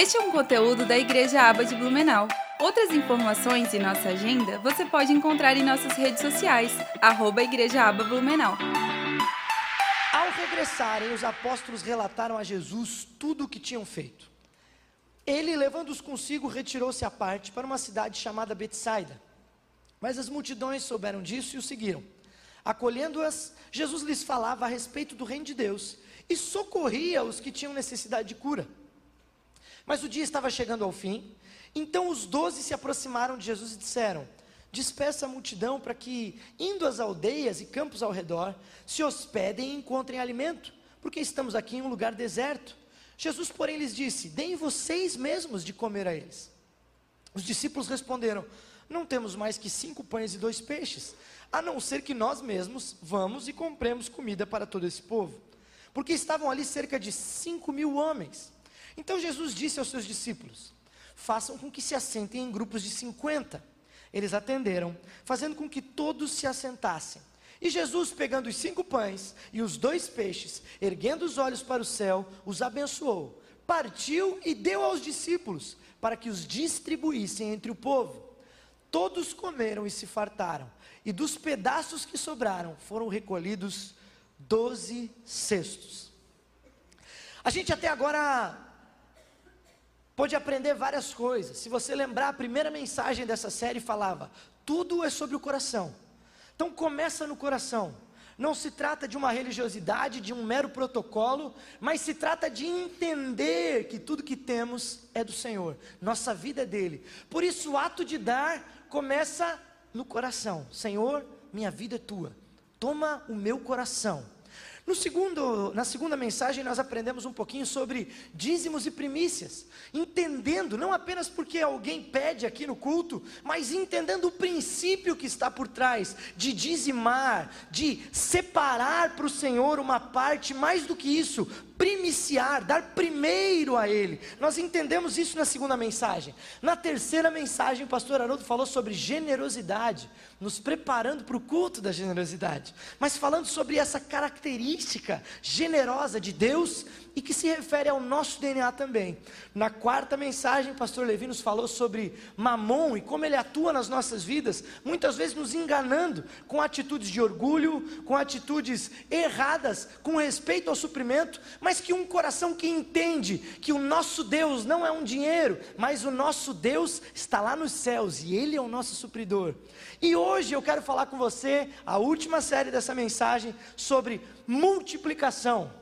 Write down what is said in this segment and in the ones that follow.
Este é um conteúdo da Igreja Aba de Blumenau. Outras informações e nossa agenda você pode encontrar em nossas redes sociais, arroba Igreja Aba Blumenau. Ao regressarem, os apóstolos relataram a Jesus tudo o que tinham feito. Ele, levando-os consigo, retirou-se à parte para uma cidade chamada Betsaida. Mas as multidões souberam disso e o seguiram. Acolhendo-as, Jesus lhes falava a respeito do reino de Deus e socorria os que tinham necessidade de cura. Mas o dia estava chegando ao fim, então os doze se aproximaram de Jesus e disseram: Despeça a multidão para que, indo às aldeias e campos ao redor, se hospedem e encontrem alimento, porque estamos aqui em um lugar deserto. Jesus, porém, lhes disse: Deem vocês mesmos de comer a eles. Os discípulos responderam: Não temos mais que cinco pães e dois peixes, a não ser que nós mesmos vamos e compremos comida para todo esse povo. Porque estavam ali cerca de cinco mil homens. Então Jesus disse aos seus discípulos: Façam com que se assentem em grupos de cinquenta. Eles atenderam, fazendo com que todos se assentassem. E Jesus, pegando os cinco pães e os dois peixes, erguendo os olhos para o céu, os abençoou, partiu e deu aos discípulos, para que os distribuíssem entre o povo. Todos comeram e se fartaram, e dos pedaços que sobraram foram recolhidos doze cestos. A gente até agora pôde aprender várias coisas. Se você lembrar, a primeira mensagem dessa série falava: tudo é sobre o coração. Então começa no coração. Não se trata de uma religiosidade, de um mero protocolo, mas se trata de entender que tudo que temos é do Senhor, nossa vida é dele. Por isso o ato de dar começa no coração. Senhor, minha vida é tua. Toma o meu coração. No segundo, na segunda mensagem, nós aprendemos um pouquinho sobre dízimos e primícias, entendendo, não apenas porque alguém pede aqui no culto, mas entendendo o princípio que está por trás de dizimar, de separar para o Senhor uma parte, mais do que isso, primiciar, dar primeiro a Ele. Nós entendemos isso na segunda mensagem. Na terceira mensagem, o pastor Haroldo falou sobre generosidade, nos preparando para o culto da generosidade, mas falando sobre essa característica generosa de Deus e que se refere ao nosso DNA também. Na quarta mensagem, o pastor Levi nos falou sobre mamon e como ele atua nas nossas vidas, muitas vezes nos enganando com atitudes de orgulho, com atitudes erradas, com respeito ao suprimento, mas que um coração que entende que o nosso Deus não é um dinheiro, mas o nosso Deus está lá nos céus e ele é o nosso supridor. E hoje eu quero falar com você a última série dessa mensagem sobre multiplicação.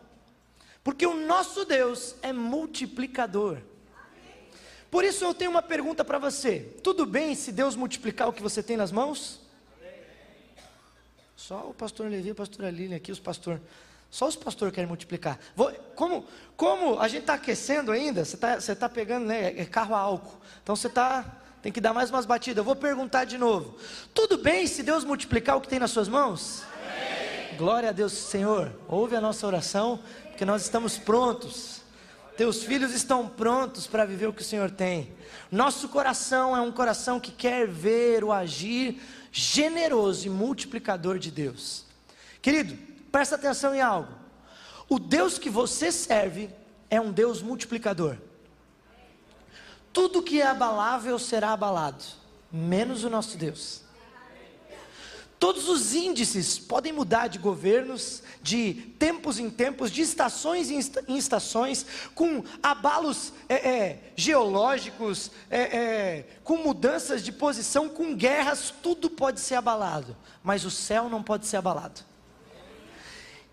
Porque o nosso Deus é multiplicador. Por isso eu tenho uma pergunta para você: tudo bem se Deus multiplicar o que você tem nas mãos? Só o pastor Levi a pastora Lilian aqui, os pastores. Só os pastores querem multiplicar. Vou, como, como a gente está aquecendo ainda, você está você tá pegando né, é carro a álcool. Então você tá, tem que dar mais umas batidas. Eu vou perguntar de novo. Tudo bem se Deus multiplicar o que tem nas suas mãos? Amém. Glória a Deus, Senhor. Ouve a nossa oração porque nós estamos prontos. Teus filhos estão prontos para viver o que o Senhor tem. Nosso coração é um coração que quer ver o agir generoso e multiplicador de Deus. Querido, presta atenção em algo. O Deus que você serve é um Deus multiplicador. Tudo que é abalável será abalado, menos o nosso Deus. Todos os índices podem mudar de governos, de tempos em tempos, de estações em estações, com abalos é, é, geológicos, é, é, com mudanças de posição, com guerras, tudo pode ser abalado, mas o céu não pode ser abalado.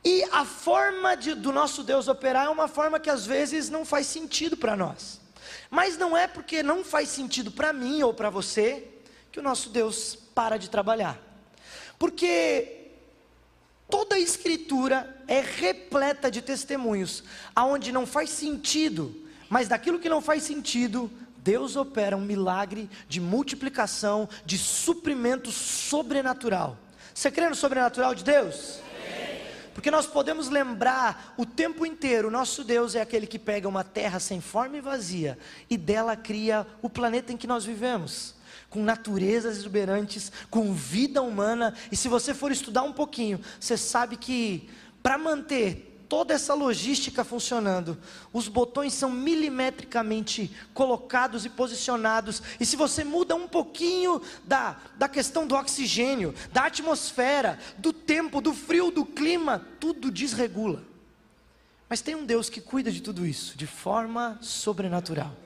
E a forma de, do nosso Deus operar é uma forma que às vezes não faz sentido para nós, mas não é porque não faz sentido para mim ou para você que o nosso Deus para de trabalhar. Porque toda a escritura é repleta de testemunhos, aonde não faz sentido, mas daquilo que não faz sentido, Deus opera um milagre de multiplicação, de suprimento sobrenatural. Você crê no sobrenatural de Deus? Porque nós podemos lembrar o tempo inteiro: nosso Deus é aquele que pega uma terra sem forma e vazia e dela cria o planeta em que nós vivemos com naturezas exuberantes, com vida humana. E se você for estudar um pouquinho, você sabe que para manter toda essa logística funcionando. Os botões são milimetricamente colocados e posicionados. E se você muda um pouquinho da, da questão do oxigênio, da atmosfera, do tempo, do frio, do clima, tudo desregula. Mas tem um Deus que cuida de tudo isso de forma sobrenatural.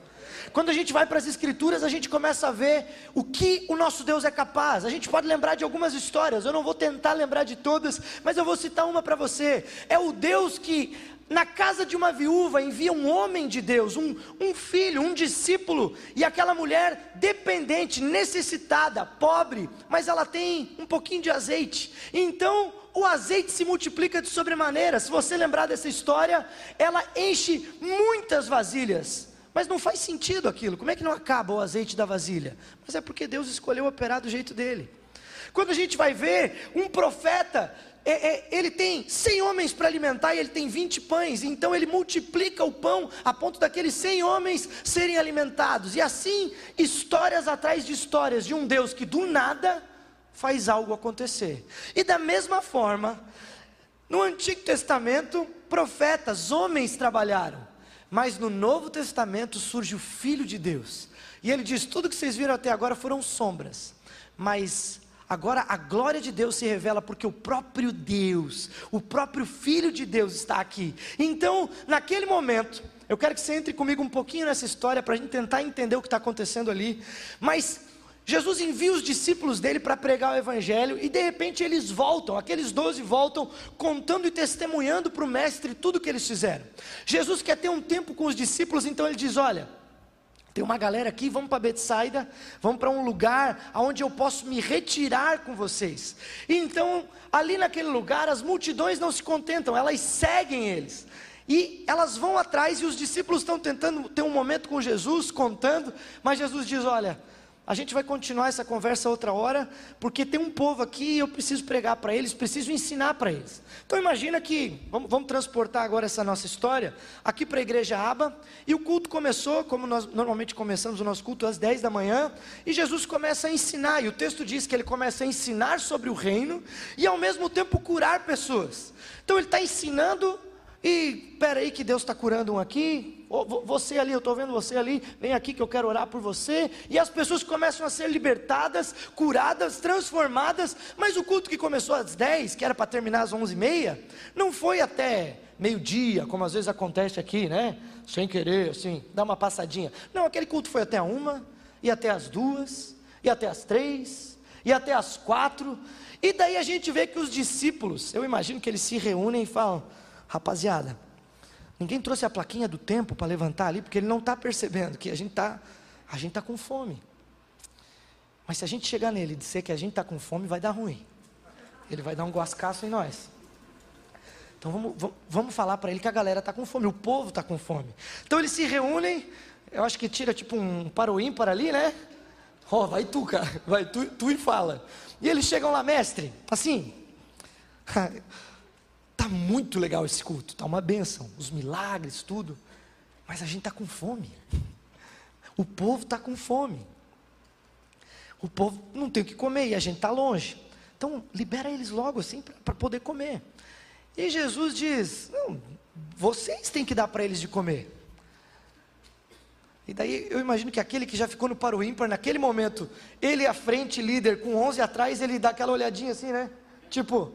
Quando a gente vai para as Escrituras, a gente começa a ver o que o nosso Deus é capaz. A gente pode lembrar de algumas histórias, eu não vou tentar lembrar de todas, mas eu vou citar uma para você. É o Deus que, na casa de uma viúva, envia um homem de Deus, um, um filho, um discípulo, e aquela mulher dependente, necessitada, pobre, mas ela tem um pouquinho de azeite. Então, o azeite se multiplica de sobremaneira. Se você lembrar dessa história, ela enche muitas vasilhas. Mas não faz sentido aquilo. Como é que não acaba o azeite da vasilha? Mas é porque Deus escolheu operar do jeito dele. Quando a gente vai ver um profeta, é, é, ele tem 100 homens para alimentar e ele tem 20 pães, então ele multiplica o pão a ponto daqueles 100 homens serem alimentados. E assim, histórias atrás de histórias de um Deus que do nada faz algo acontecer. E da mesma forma, no Antigo Testamento, profetas, homens trabalharam. Mas no Novo Testamento surge o Filho de Deus. E ele diz: tudo que vocês viram até agora foram sombras. Mas agora a glória de Deus se revela porque o próprio Deus, o próprio Filho de Deus está aqui. Então, naquele momento, eu quero que você entre comigo um pouquinho nessa história para a gente tentar entender o que está acontecendo ali. Mas Jesus envia os discípulos dele para pregar o evangelho e de repente eles voltam, aqueles doze voltam contando e testemunhando para o mestre tudo o que eles fizeram. Jesus quer ter um tempo com os discípulos, então ele diz: Olha, tem uma galera aqui, vamos para Betsaida, vamos para um lugar onde eu posso me retirar com vocês. E então, ali naquele lugar, as multidões não se contentam, elas seguem eles. E elas vão atrás e os discípulos estão tentando ter um momento com Jesus, contando, mas Jesus diz: Olha, a gente vai continuar essa conversa outra hora, porque tem um povo aqui e eu preciso pregar para eles, preciso ensinar para eles. Então imagina que, vamos, vamos, transportar agora essa nossa história aqui para a igreja Aba, e o culto começou, como nós normalmente começamos o nosso culto às 10 da manhã, e Jesus começa a ensinar, e o texto diz que ele começa a ensinar sobre o reino, e ao mesmo tempo curar pessoas. Então ele está ensinando e espera aí que Deus está curando um aqui, você ali, eu estou vendo você ali, vem aqui que eu quero orar por você. E as pessoas começam a ser libertadas, curadas, transformadas. Mas o culto que começou às 10, que era para terminar às 11h30, não foi até meio-dia, como às vezes acontece aqui, né? Sem querer, assim, dar uma passadinha. Não, aquele culto foi até uma, e até as duas, e até as três, e até as quatro. E daí a gente vê que os discípulos, eu imagino que eles se reúnem e falam Rapaziada, ninguém trouxe a plaquinha do tempo para levantar ali, porque ele não está percebendo que a gente está a gente tá com fome. Mas se a gente chegar nele e dizer que a gente está com fome, vai dar ruim. Ele vai dar um guascaço em nós. Então vamos, vamos falar para ele que a galera está com fome, o povo está com fome. Então eles se reúnem, eu acho que tira tipo um para o ímpar ali, né? Ó, oh, vai tu, cara, vai tu, tu e fala. E eles chegam lá, mestre, assim. Muito legal esse culto, está uma benção, os milagres, tudo. Mas a gente está com fome. O povo está com fome. O povo não tem o que comer e a gente está longe. Então, libera eles logo assim para poder comer. E Jesus diz: Não, vocês têm que dar para eles de comer. E daí eu imagino que aquele que já ficou no paro ímpar, naquele momento, ele à frente, líder, com 11 atrás, ele dá aquela olhadinha assim, né? Tipo,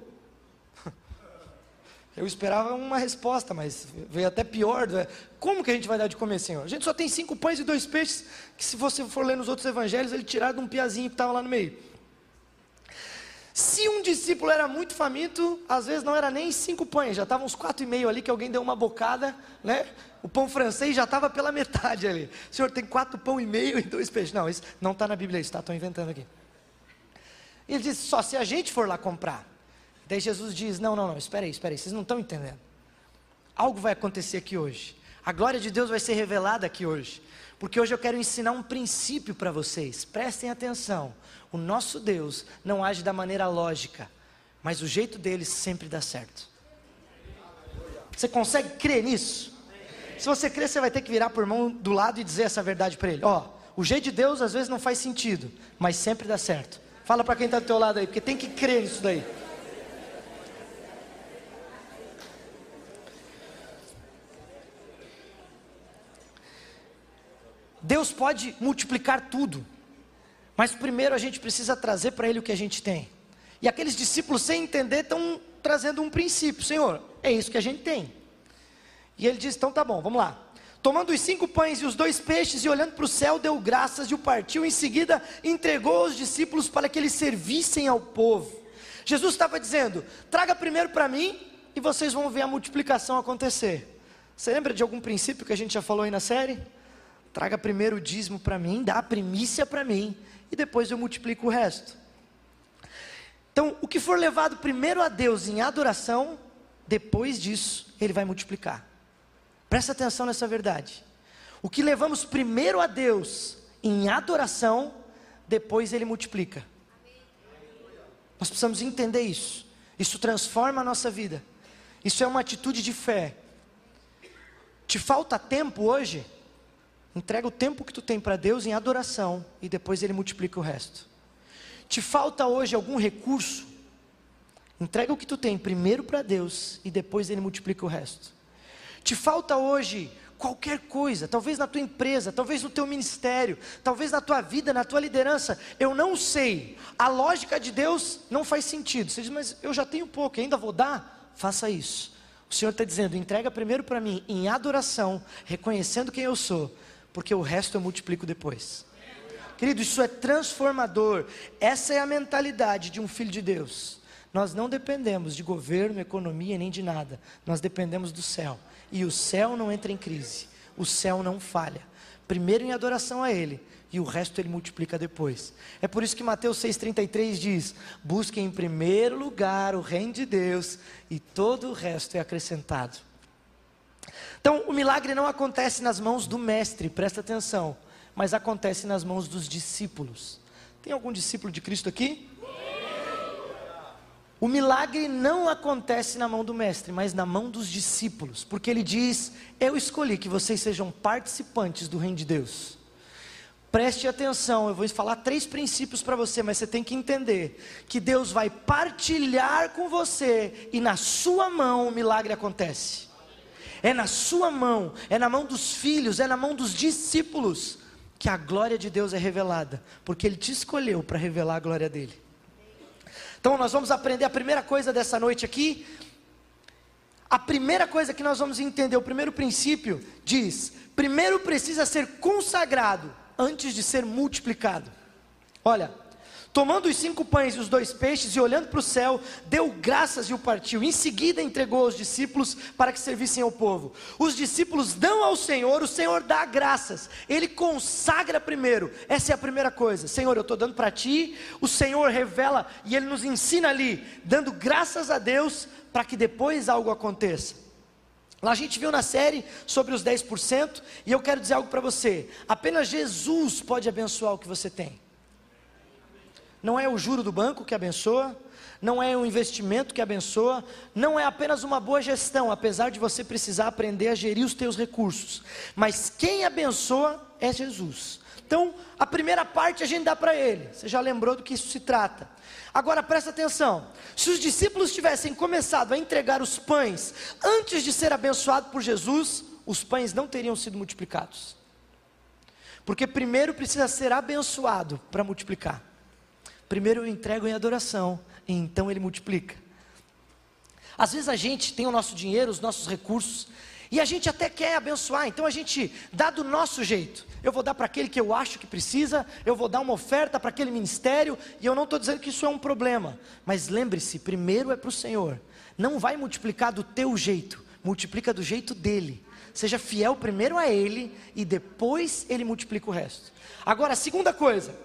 eu esperava uma resposta, mas veio até pior. Né? Como que a gente vai dar de comer, Senhor? A gente só tem cinco pães e dois peixes, que se você for ler nos outros evangelhos, ele tiraram de um piazinho que estava lá no meio. Se um discípulo era muito faminto, às vezes não era nem cinco pães, já estavam uns quatro e meio ali, que alguém deu uma bocada, né? O pão francês já estava pela metade ali. Senhor tem quatro pão e meio e dois peixes. Não, isso não está na Bíblia, isso estou inventando aqui. Ele disse, só se a gente for lá comprar. Daí Jesus diz: Não, não, não, espera aí, espera aí, vocês não estão entendendo. Algo vai acontecer aqui hoje. A glória de Deus vai ser revelada aqui hoje. Porque hoje eu quero ensinar um princípio para vocês. Prestem atenção. O nosso Deus não age da maneira lógica, mas o jeito dele sempre dá certo. Você consegue crer nisso? Se você crer, você vai ter que virar por mão do lado e dizer essa verdade para ele. Ó, o jeito de Deus às vezes não faz sentido, mas sempre dá certo. Fala para quem está do teu lado aí, porque tem que crer nisso daí. Deus pode multiplicar tudo, mas primeiro a gente precisa trazer para Ele o que a gente tem. E aqueles discípulos, sem entender, estão trazendo um princípio: Senhor, é isso que a gente tem. E ele diz: então tá bom, vamos lá. Tomando os cinco pães e os dois peixes e olhando para o céu, deu graças e o partiu. Em seguida, entregou aos discípulos para que eles servissem ao povo. Jesus estava dizendo: traga primeiro para mim e vocês vão ver a multiplicação acontecer. Você lembra de algum princípio que a gente já falou aí na série? Traga primeiro o dízimo para mim, dá a primícia para mim e depois eu multiplico o resto. Então, o que for levado primeiro a Deus em adoração, depois disso, ele vai multiplicar. Presta atenção nessa verdade. O que levamos primeiro a Deus em adoração, depois ele multiplica. Nós precisamos entender isso. Isso transforma a nossa vida. Isso é uma atitude de fé. Te falta tempo hoje? Entrega o tempo que tu tem para Deus em adoração e depois ele multiplica o resto. Te falta hoje algum recurso? Entrega o que tu tem primeiro para Deus e depois ele multiplica o resto. Te falta hoje qualquer coisa, talvez na tua empresa, talvez no teu ministério, talvez na tua vida, na tua liderança, eu não sei. A lógica de Deus não faz sentido. Você diz, mas eu já tenho pouco, ainda vou dar? Faça isso. O Senhor está dizendo: entrega primeiro para mim em adoração, reconhecendo quem eu sou, porque o resto eu multiplico depois. Querido, isso é transformador. Essa é a mentalidade de um filho de Deus. Nós não dependemos de governo, economia, nem de nada. Nós dependemos do céu. E o céu não entra em crise. O céu não falha. Primeiro em adoração a Ele, e o resto Ele multiplica depois. É por isso que Mateus 6,33 diz: Busquem em primeiro lugar o reino de Deus, e todo o resto é acrescentado. Então, o milagre não acontece nas mãos do mestre, presta atenção, mas acontece nas mãos dos discípulos. Tem algum discípulo de Cristo aqui? O milagre não acontece na mão do mestre, mas na mão dos discípulos, porque ele diz: Eu escolhi que vocês sejam participantes do reino de Deus. Preste atenção, eu vou falar três princípios para você, mas você tem que entender que Deus vai partilhar com você e na sua mão o milagre acontece. É na sua mão, é na mão dos filhos, é na mão dos discípulos que a glória de Deus é revelada, porque Ele te escolheu para revelar a glória dele. Então nós vamos aprender a primeira coisa dessa noite aqui. A primeira coisa que nós vamos entender, o primeiro princípio, diz: primeiro precisa ser consagrado antes de ser multiplicado. Olha, Tomando os cinco pães e os dois peixes e olhando para o céu, deu graças e o partiu. Em seguida entregou aos discípulos para que servissem ao povo. Os discípulos dão ao Senhor, o Senhor dá graças. Ele consagra primeiro. Essa é a primeira coisa. Senhor, eu estou dando para ti. O Senhor revela e ele nos ensina ali, dando graças a Deus para que depois algo aconteça. Lá a gente viu na série sobre os 10%, e eu quero dizer algo para você: apenas Jesus pode abençoar o que você tem. Não é o juro do banco que abençoa, não é o investimento que abençoa, não é apenas uma boa gestão, apesar de você precisar aprender a gerir os teus recursos. Mas quem abençoa é Jesus. Então, a primeira parte a gente dá para ele. Você já lembrou do que isso se trata. Agora presta atenção: se os discípulos tivessem começado a entregar os pães antes de ser abençoado por Jesus, os pães não teriam sido multiplicados. Porque primeiro precisa ser abençoado para multiplicar. Primeiro eu entrego em adoração, e então ele multiplica. Às vezes a gente tem o nosso dinheiro, os nossos recursos, e a gente até quer abençoar, então a gente dá do nosso jeito. Eu vou dar para aquele que eu acho que precisa, eu vou dar uma oferta para aquele ministério, e eu não estou dizendo que isso é um problema, mas lembre-se: primeiro é para o Senhor, não vai multiplicar do teu jeito, multiplica do jeito dele. Seja fiel primeiro a ele, e depois ele multiplica o resto. Agora, a segunda coisa,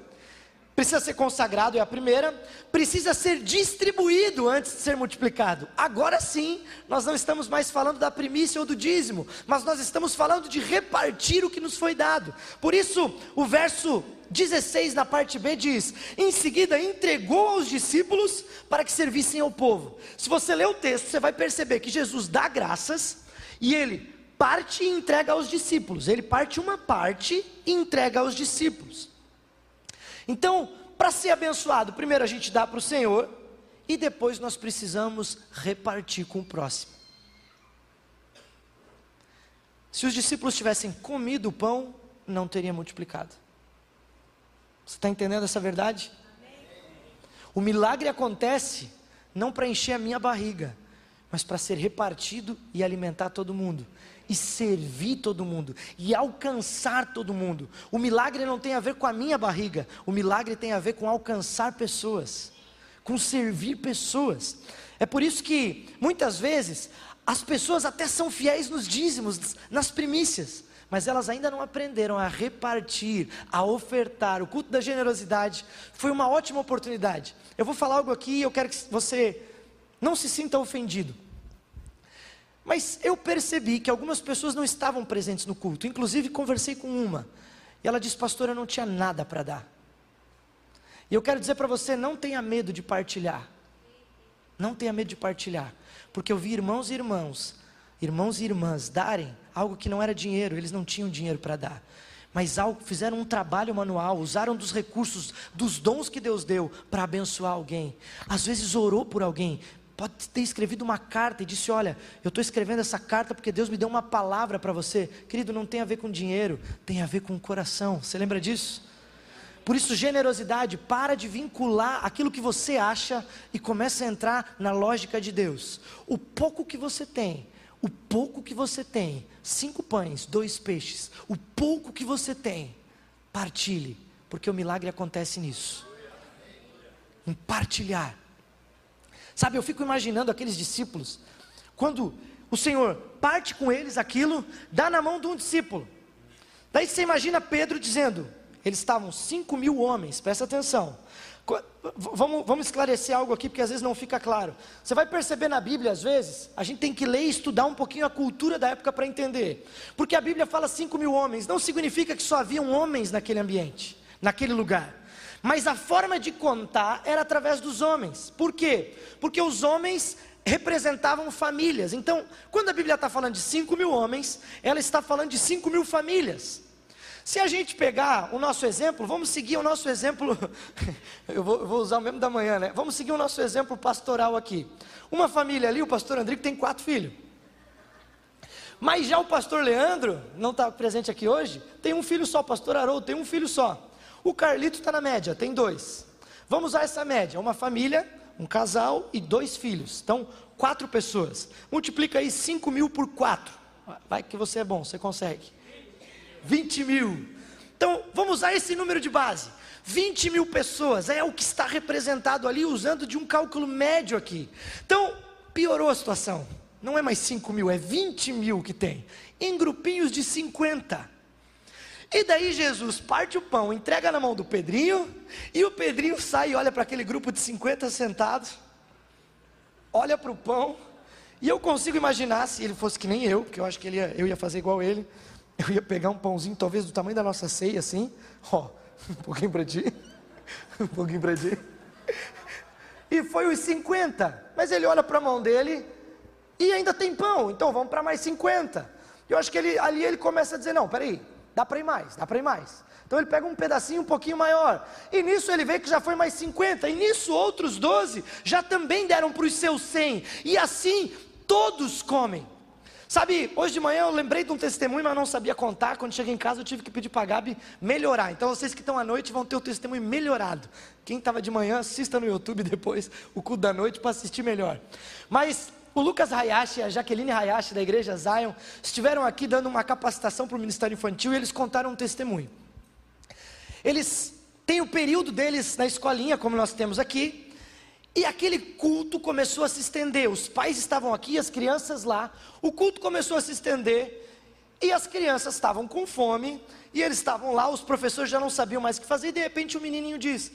precisa ser consagrado, é a primeira, precisa ser distribuído antes de ser multiplicado. Agora sim, nós não estamos mais falando da primícia ou do dízimo, mas nós estamos falando de repartir o que nos foi dado. Por isso, o verso 16 na parte B diz: Em seguida entregou aos discípulos para que servissem ao povo. Se você ler o texto, você vai perceber que Jesus dá graças e ele parte e entrega aos discípulos. Ele parte uma parte e entrega aos discípulos. Então, para ser abençoado, primeiro a gente dá para o Senhor e depois nós precisamos repartir com o próximo. Se os discípulos tivessem comido o pão, não teria multiplicado. Você está entendendo essa verdade? O milagre acontece não para encher a minha barriga, mas para ser repartido e alimentar todo mundo, e servir todo mundo, e alcançar todo mundo. O milagre não tem a ver com a minha barriga, o milagre tem a ver com alcançar pessoas, com servir pessoas. É por isso que, muitas vezes, as pessoas até são fiéis nos dízimos, nas primícias, mas elas ainda não aprenderam a repartir, a ofertar. O culto da generosidade foi uma ótima oportunidade. Eu vou falar algo aqui e eu quero que você não se sinta ofendido. Mas eu percebi que algumas pessoas não estavam presentes no culto. Inclusive, conversei com uma. E ela disse, pastor, eu não tinha nada para dar. E eu quero dizer para você: não tenha medo de partilhar. Não tenha medo de partilhar. Porque eu vi irmãos e irmãos, irmãos e irmãs darem algo que não era dinheiro, eles não tinham dinheiro para dar. Mas fizeram um trabalho manual, usaram dos recursos, dos dons que Deus deu para abençoar alguém. Às vezes orou por alguém, pode ter escrevido uma carta e disse: Olha, eu estou escrevendo essa carta porque Deus me deu uma palavra para você. Querido, não tem a ver com dinheiro, tem a ver com o coração. Você lembra disso? Por isso, generosidade, para de vincular aquilo que você acha e começa a entrar na lógica de Deus. O pouco que você tem, o pouco que você tem, cinco pães, dois peixes, o pouco que você tem, partilhe, porque o milagre acontece nisso. Em partilhar. Sabe, eu fico imaginando aqueles discípulos, quando o Senhor parte com eles aquilo, dá na mão de um discípulo. Daí você imagina Pedro dizendo: eles estavam cinco mil homens, presta atenção. Vamos, vamos esclarecer algo aqui, porque às vezes não fica claro. Você vai perceber na Bíblia, às vezes, a gente tem que ler e estudar um pouquinho a cultura da época para entender. Porque a Bíblia fala 5 mil homens, não significa que só haviam homens naquele ambiente, naquele lugar. Mas a forma de contar era através dos homens. Por quê? Porque os homens representavam famílias. Então, quando a Bíblia está falando de 5 mil homens, ela está falando de 5 mil famílias. Se a gente pegar o nosso exemplo, vamos seguir o nosso exemplo, eu vou, eu vou, usar o mesmo da manhã, né? Vamos seguir o nosso exemplo pastoral aqui. Uma família ali, o pastor Andrico tem quatro filhos. Mas já o pastor Leandro, não está presente aqui hoje, tem um filho só, pastor Haroldo tem um filho só. O Carlito está na média, tem dois. Vamos usar essa média, uma família, um casal e dois filhos. Então, quatro pessoas. Multiplica aí cinco mil por quatro. Vai que você é bom, você consegue. 20 mil. Então, vamos usar esse número de base. 20 mil pessoas é o que está representado ali, usando de um cálculo médio aqui. Então, piorou a situação. Não é mais 5 mil, é 20 mil que tem. Em grupinhos de 50. E daí Jesus parte o pão, entrega na mão do Pedrinho, e o Pedrinho sai e olha para aquele grupo de 50 sentados, olha para o pão, e eu consigo imaginar, se ele fosse que nem eu, porque eu acho que ele ia, eu ia fazer igual ele, eu ia pegar um pãozinho, talvez do tamanho da nossa ceia, assim, ó, um pouquinho para ti, um pouquinho para ti. E foi os 50, mas ele olha para a mão dele e ainda tem pão, então vamos para mais 50. Eu acho que ele, ali ele começa a dizer: não, peraí, dá para ir mais, dá para ir mais. Então ele pega um pedacinho um pouquinho maior, e nisso ele vê que já foi mais 50, e nisso outros 12 já também deram para os seus 100, e assim todos comem. Sabe, hoje de manhã eu lembrei de um testemunho, mas não sabia contar. Quando cheguei em casa, eu tive que pedir para a Gabi melhorar. Então, vocês que estão à noite vão ter o testemunho melhorado. Quem estava de manhã, assista no YouTube depois o culto da noite para assistir melhor. Mas o Lucas Hayashi e a Jaqueline Hayashi da igreja Zion estiveram aqui dando uma capacitação para o Ministério Infantil e eles contaram um testemunho. Eles têm o período deles na escolinha, como nós temos aqui, e aquele culto começou a se estender. Os pais estavam aqui, as crianças lá. O culto começou a se estender. E as crianças estavam com fome. E eles estavam lá, os professores já não sabiam mais o que fazer. E de repente o menininho diz: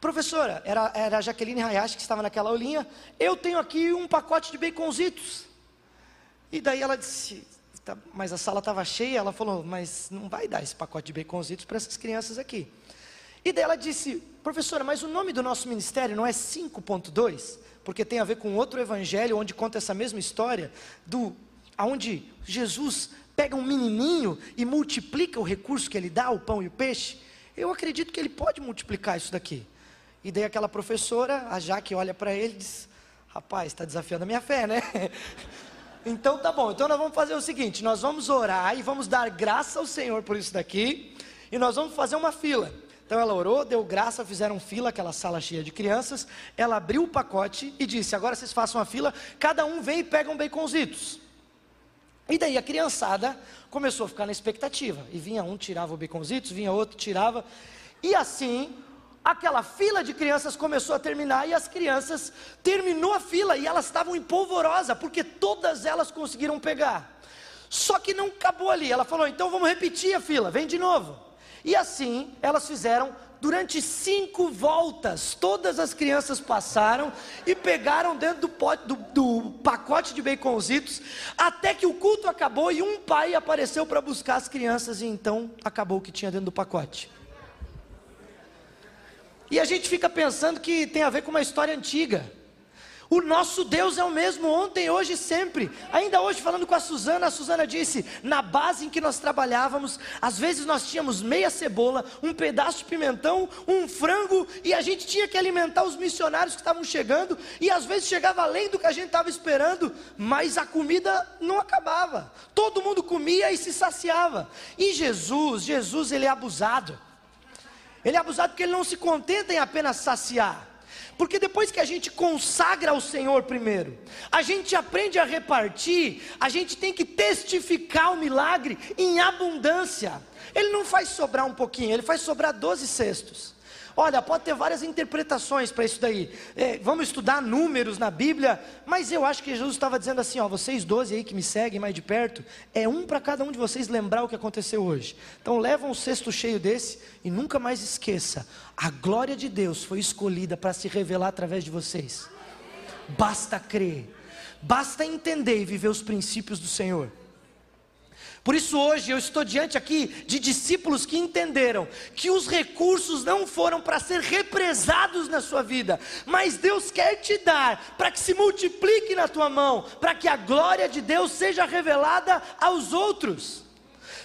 Professora, era, era a Jaqueline Hayashi que estava naquela aulinha. Eu tenho aqui um pacote de baconzitos. E daí ela disse: tá, Mas a sala estava cheia. Ela falou: Mas não vai dar esse pacote de baconzitos para essas crianças aqui. E daí ela disse, professora, mas o nome do nosso ministério não é 5.2? Porque tem a ver com outro evangelho onde conta essa mesma história do aonde Jesus pega um menininho e multiplica o recurso que ele dá, o pão e o peixe. Eu acredito que ele pode multiplicar isso daqui. E daí aquela professora, a Jaque olha para ele e diz: Rapaz, está desafiando a minha fé, né? Então tá bom. Então nós vamos fazer o seguinte: nós vamos orar e vamos dar graça ao Senhor por isso daqui. E nós vamos fazer uma fila. Então ela orou, deu graça, fizeram fila, aquela sala cheia de crianças. Ela abriu o pacote e disse: Agora vocês façam a fila, cada um vem e pega um baconzitos. E daí a criançada começou a ficar na expectativa. E vinha um, tirava o baconzitos, vinha outro, tirava. E assim, aquela fila de crianças começou a terminar e as crianças terminou a fila e elas estavam em polvorosa, porque todas elas conseguiram pegar. Só que não acabou ali. Ela falou: então vamos repetir a fila, vem de novo. E assim elas fizeram durante cinco voltas. Todas as crianças passaram e pegaram dentro do, pote, do, do pacote de baconzitos, até que o culto acabou e um pai apareceu para buscar as crianças, e então acabou o que tinha dentro do pacote. E a gente fica pensando que tem a ver com uma história antiga. O nosso Deus é o mesmo ontem, hoje e sempre. Ainda hoje, falando com a Suzana, a Suzana disse: na base em que nós trabalhávamos, às vezes nós tínhamos meia cebola, um pedaço de pimentão, um frango, e a gente tinha que alimentar os missionários que estavam chegando, e às vezes chegava além do que a gente estava esperando, mas a comida não acabava. Todo mundo comia e se saciava. E Jesus, Jesus, ele é abusado. Ele é abusado porque ele não se contenta em apenas saciar. Porque depois que a gente consagra ao Senhor primeiro, a gente aprende a repartir, a gente tem que testificar o milagre em abundância. Ele não faz sobrar um pouquinho, ele faz sobrar 12 cestos. Olha, pode ter várias interpretações para isso daí. É, vamos estudar números na Bíblia, mas eu acho que Jesus estava dizendo assim: ó, vocês 12 aí que me seguem mais de perto, é um para cada um de vocês lembrar o que aconteceu hoje. Então leva um cesto cheio desse e nunca mais esqueça: a glória de Deus foi escolhida para se revelar através de vocês. Basta crer, basta entender e viver os princípios do Senhor. Por isso, hoje eu estou diante aqui de discípulos que entenderam que os recursos não foram para ser represados na sua vida, mas Deus quer te dar para que se multiplique na tua mão, para que a glória de Deus seja revelada aos outros.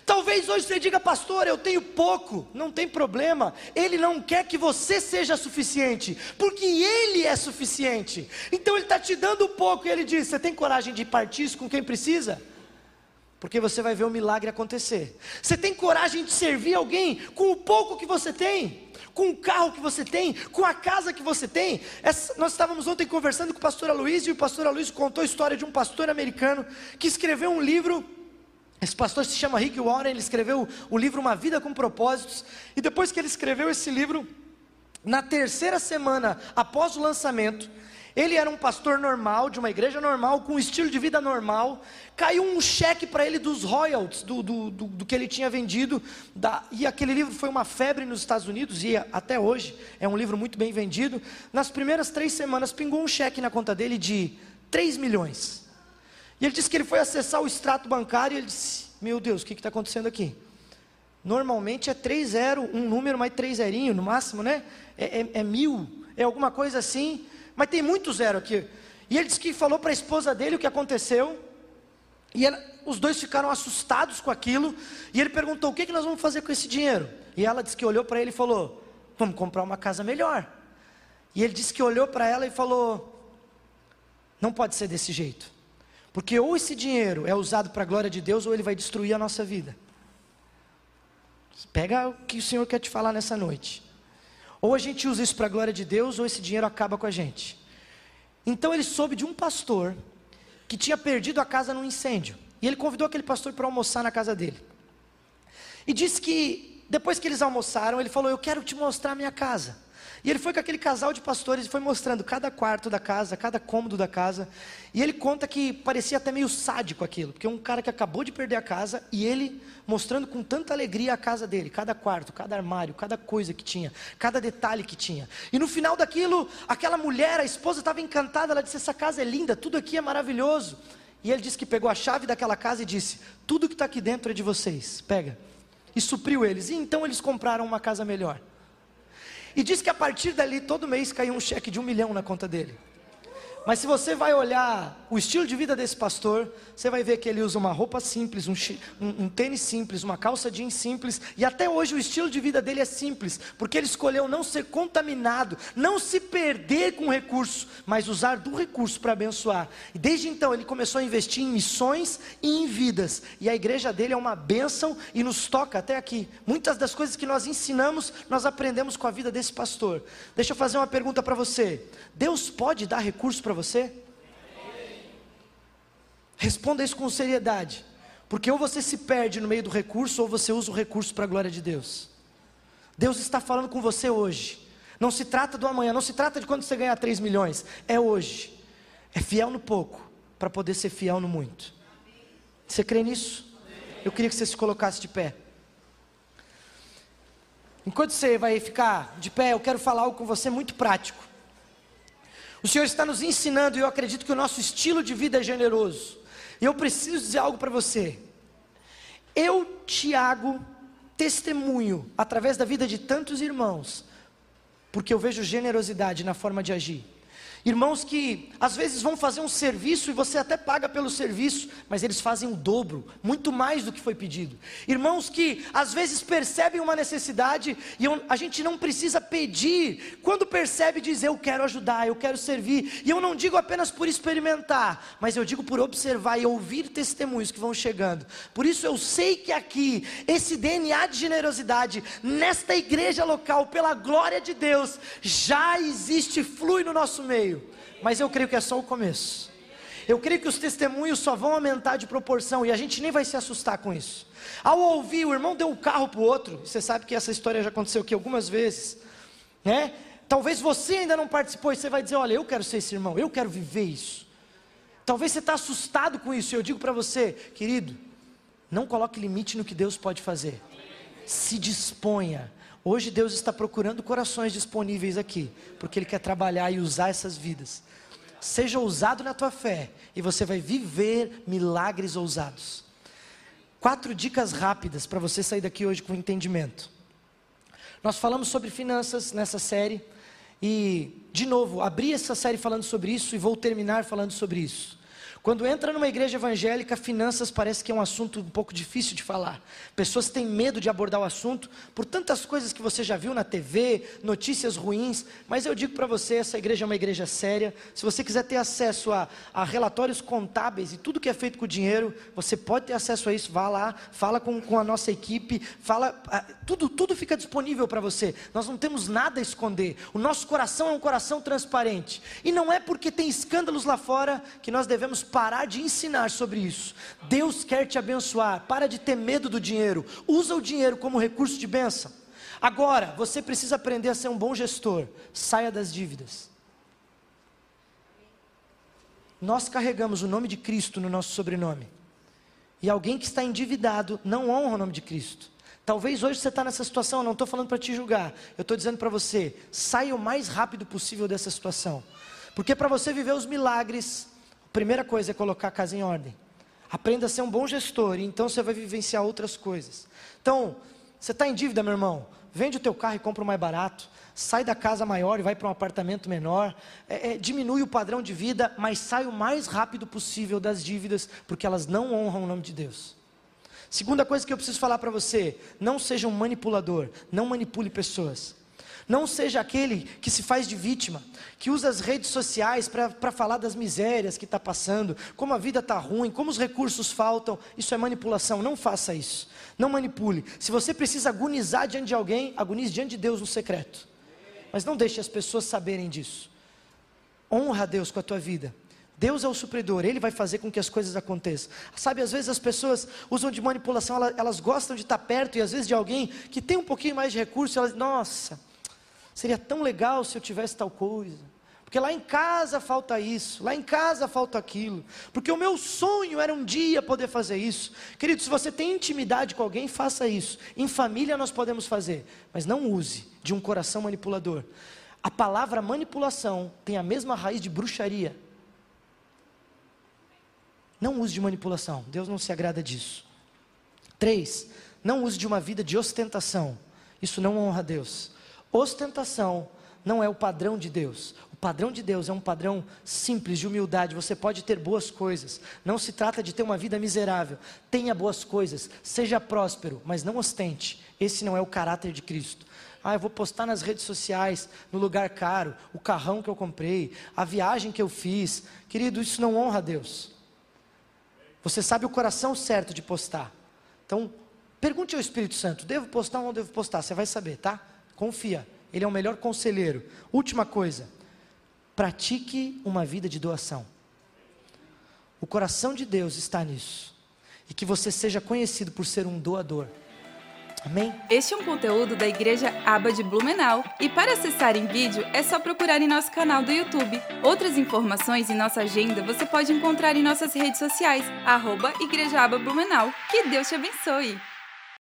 Talvez hoje você diga, pastor, eu tenho pouco, não tem problema, Ele não quer que você seja suficiente, porque Ele é suficiente, então Ele está te dando pouco, e Ele diz: Você tem coragem de partir isso com quem precisa? Porque você vai ver o milagre acontecer. Você tem coragem de servir alguém com o pouco que você tem? Com o carro que você tem, com a casa que você tem. Essa, nós estávamos ontem conversando com o pastor Aloysio, e o pastor Aloysio contou a história de um pastor americano que escreveu um livro esse pastor se chama Rick Warren, ele escreveu o livro Uma Vida com Propósitos, e depois que ele escreveu esse livro, na terceira semana após o lançamento, ele era um pastor normal, de uma igreja normal, com um estilo de vida normal. Caiu um cheque para ele dos royalties, do, do, do, do, que ele tinha vendido. Da, e aquele livro foi uma febre nos Estados Unidos, e até hoje é um livro muito bem vendido. Nas primeiras três semanas, pingou um cheque na conta dele de 3 milhões. E ele disse que ele foi acessar o extrato bancário e ele disse: Meu Deus, o que está acontecendo aqui? Normalmente é 3 zero, um número mais 3 zerinho, no máximo, né? É, é, é mil, é alguma coisa assim. Mas tem muito zero aqui. E ele disse que falou para a esposa dele o que aconteceu. E ela, os dois ficaram assustados com aquilo. E ele perguntou: o que, que nós vamos fazer com esse dinheiro? E ela disse que olhou para ele e falou: vamos comprar uma casa melhor. E ele disse que olhou para ela e falou: não pode ser desse jeito. Porque ou esse dinheiro é usado para a glória de Deus, ou ele vai destruir a nossa vida. Pega o que o Senhor quer te falar nessa noite. Ou a gente usa isso para a glória de Deus, ou esse dinheiro acaba com a gente. Então ele soube de um pastor que tinha perdido a casa num incêndio. E ele convidou aquele pastor para almoçar na casa dele. E disse que depois que eles almoçaram, ele falou: Eu quero te mostrar a minha casa. E ele foi com aquele casal de pastores e foi mostrando cada quarto da casa, cada cômodo da casa. E ele conta que parecia até meio sádico aquilo, porque um cara que acabou de perder a casa e ele mostrando com tanta alegria a casa dele, cada quarto, cada armário, cada coisa que tinha, cada detalhe que tinha. E no final daquilo, aquela mulher, a esposa estava encantada, ela disse: Essa casa é linda, tudo aqui é maravilhoso. E ele disse que pegou a chave daquela casa e disse: Tudo que está aqui dentro é de vocês, pega. E supriu eles. E então eles compraram uma casa melhor. E diz que a partir dali, todo mês caía um cheque de um milhão na conta dele. Mas se você vai olhar o estilo de vida desse pastor, você vai ver que ele usa uma roupa simples, um, um, um, tênis simples, uma calça jeans simples, e até hoje o estilo de vida dele é simples, porque ele escolheu não ser contaminado, não se perder com recurso, mas usar do recurso para abençoar. E desde então ele começou a investir em missões e em vidas, e a igreja dele é uma bênção e nos toca até aqui. Muitas das coisas que nós ensinamos, nós aprendemos com a vida desse pastor. Deixa eu fazer uma pergunta para você: Deus pode dar recurso para você? Responda isso com seriedade, porque ou você se perde no meio do recurso, ou você usa o recurso para a glória de Deus. Deus está falando com você hoje. Não se trata do amanhã, não se trata de quando você ganhar 3 milhões, é hoje. É fiel no pouco, para poder ser fiel no muito. Você crê nisso? Eu queria que você se colocasse de pé. Enquanto você vai ficar de pé, eu quero falar algo com você muito prático. O Senhor está nos ensinando, e eu acredito que o nosso estilo de vida é generoso. E eu preciso dizer algo para você. Eu, Tiago, testemunho, através da vida de tantos irmãos, porque eu vejo generosidade na forma de agir. Irmãos que às vezes vão fazer um serviço e você até paga pelo serviço, mas eles fazem o dobro, muito mais do que foi pedido. Irmãos que às vezes percebem uma necessidade e a gente não precisa pedir, quando percebe, diz: Eu quero ajudar, eu quero servir. E eu não digo apenas por experimentar, mas eu digo por observar e ouvir testemunhos que vão chegando. Por isso eu sei que aqui, esse DNA de generosidade, nesta igreja local, pela glória de Deus, já existe, flui no nosso meio mas eu creio que é só o começo. Eu creio que os testemunhos só vão aumentar de proporção e a gente nem vai se assustar com isso. Ao ouvir, o irmão deu um carro para o outro, você sabe que essa história já aconteceu aqui algumas vezes, né? Talvez você ainda não participou e você vai dizer: Olha, eu quero ser esse irmão, eu quero viver isso. Talvez você está assustado com isso, e eu digo para você, querido, não coloque limite no que Deus pode fazer, se disponha Hoje Deus está procurando corações disponíveis aqui, porque Ele quer trabalhar e usar essas vidas. Seja ousado na tua fé e você vai viver milagres ousados. Quatro dicas rápidas para você sair daqui hoje com entendimento. Nós falamos sobre finanças nessa série e, de novo, abri essa série falando sobre isso e vou terminar falando sobre isso. Quando entra numa igreja evangélica, finanças parece que é um assunto um pouco difícil de falar. Pessoas têm medo de abordar o assunto por tantas coisas que você já viu na TV, notícias ruins. Mas eu digo para você: essa igreja é uma igreja séria. Se você quiser ter acesso a, a, relatórios contábeis e tudo que é feito com o dinheiro, você pode ter acesso a isso. Vá lá, fala com, com a nossa equipe, fala. Tudo, tudo fica disponível para você. Nós não temos nada a esconder. O nosso coração é um coração transparente. E não é porque tem escândalos lá fora que nós devemos parar de ensinar sobre isso. Deus quer te abençoar. Para de ter medo do dinheiro. Usa o dinheiro como recurso de bênção. Agora, você precisa aprender a ser um bom gestor. Saia das dívidas. Nós carregamos o nome de Cristo no nosso sobrenome. E alguém que está endividado não honra o nome de Cristo. Talvez hoje você está nessa situação, eu não estou falando para te julgar, eu estou dizendo para você, saia o mais rápido possível dessa situação. Porque para você viver os milagres, Primeira coisa é colocar a casa em ordem. Aprenda a ser um bom gestor, e então você vai vivenciar outras coisas. Então, você está em dívida, meu irmão? Vende o teu carro e compra o mais barato. Sai da casa maior e vai para um apartamento menor. É, é, diminui o padrão de vida, mas sai o mais rápido possível das dívidas, porque elas não honram o nome de Deus. Segunda coisa que eu preciso falar para você: não seja um manipulador, não manipule pessoas. Não seja aquele que se faz de vítima, que usa as redes sociais para falar das misérias que está passando, como a vida está ruim, como os recursos faltam. Isso é manipulação. Não faça isso. Não manipule. Se você precisa agonizar diante de alguém, agonize diante de Deus no secreto. Mas não deixe as pessoas saberem disso. Honra a Deus com a tua vida. Deus é o supridor, Ele vai fazer com que as coisas aconteçam. Sabe, às vezes as pessoas usam de manipulação, elas, elas gostam de estar perto, e às vezes de alguém que tem um pouquinho mais de recurso, elas, nossa, Seria tão legal se eu tivesse tal coisa. Porque lá em casa falta isso, lá em casa falta aquilo. Porque o meu sonho era um dia poder fazer isso. Querido, se você tem intimidade com alguém, faça isso. Em família nós podemos fazer, mas não use de um coração manipulador. A palavra manipulação tem a mesma raiz de bruxaria. Não use de manipulação, Deus não se agrada disso. Três, não use de uma vida de ostentação. Isso não honra a Deus. Ostentação não é o padrão de Deus. O padrão de Deus é um padrão simples de humildade. Você pode ter boas coisas. Não se trata de ter uma vida miserável. Tenha boas coisas, seja próspero, mas não ostente. Esse não é o caráter de Cristo. Ah, eu vou postar nas redes sociais, no lugar caro, o carrão que eu comprei, a viagem que eu fiz. Querido, isso não honra a Deus. Você sabe o coração certo de postar. Então, pergunte ao Espírito Santo: devo postar ou não devo postar? Você vai saber, tá? Confia. Ele é o melhor conselheiro. Última coisa: pratique uma vida de doação. O coração de Deus está nisso. E que você seja conhecido por ser um doador. Amém? Este é um conteúdo da Igreja Aba de Blumenau. E para acessar em vídeo é só procurar em nosso canal do YouTube. Outras informações e nossa agenda você pode encontrar em nossas redes sociais, arroba Igreja Aba Blumenau. Que Deus te abençoe!